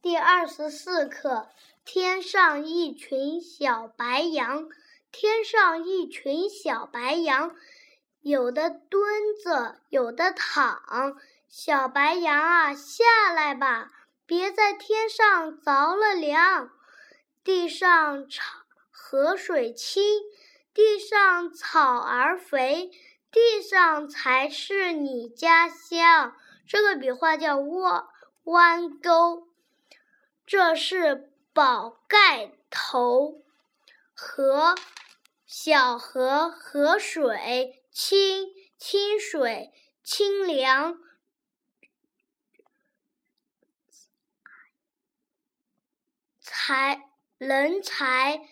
第二十四课：天上一群小白羊，天上一群小白羊，有的蹲着，有的躺。小白羊啊，下来吧，别在天上着了凉。地上草河水清，地上草儿肥，地上才是你家乡。这个笔画叫弯弯钩，这是宝盖头。河，小河，河水清，清水清凉。才人才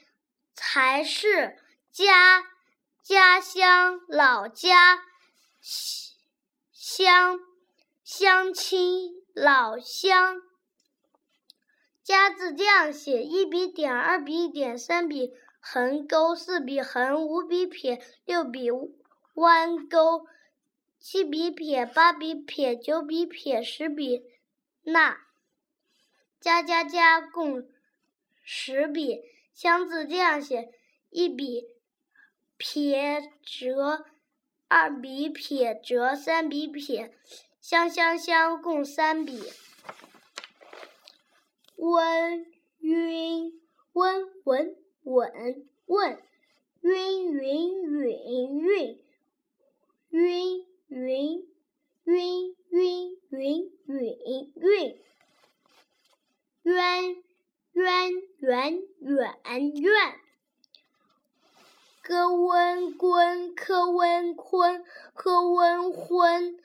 才是家家乡老家乡。乡亲老乡，字这样写：一笔点，二笔点，三笔横钩，四笔横，五笔撇，六笔弯钩，七笔撇，八笔撇，九笔撇，十笔捺。加加加共十笔。乡字这样写：一笔撇折，二笔撇折，三笔撇。香香香共三笔，温晕温文稳问，晕云允韵晕云晕晕云允韵，渊渊源远院，歌温滚科温坤科温昏。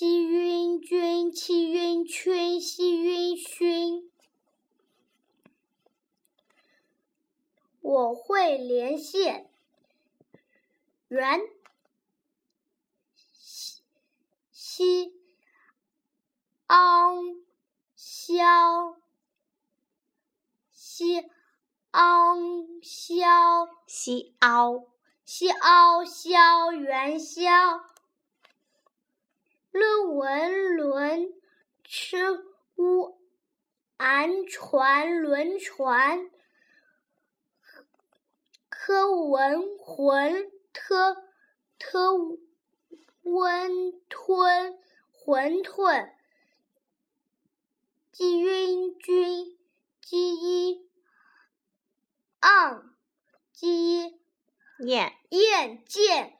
鸡晕君，气晕群，西晕熏。我会连线，圆西西凹消西凹消西凹西凹消元宵。论文轮吃乌安船轮船，科文浑特特温吞馄饨，鸡晕君鸡一昂鸡燕燕见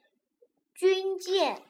军舰。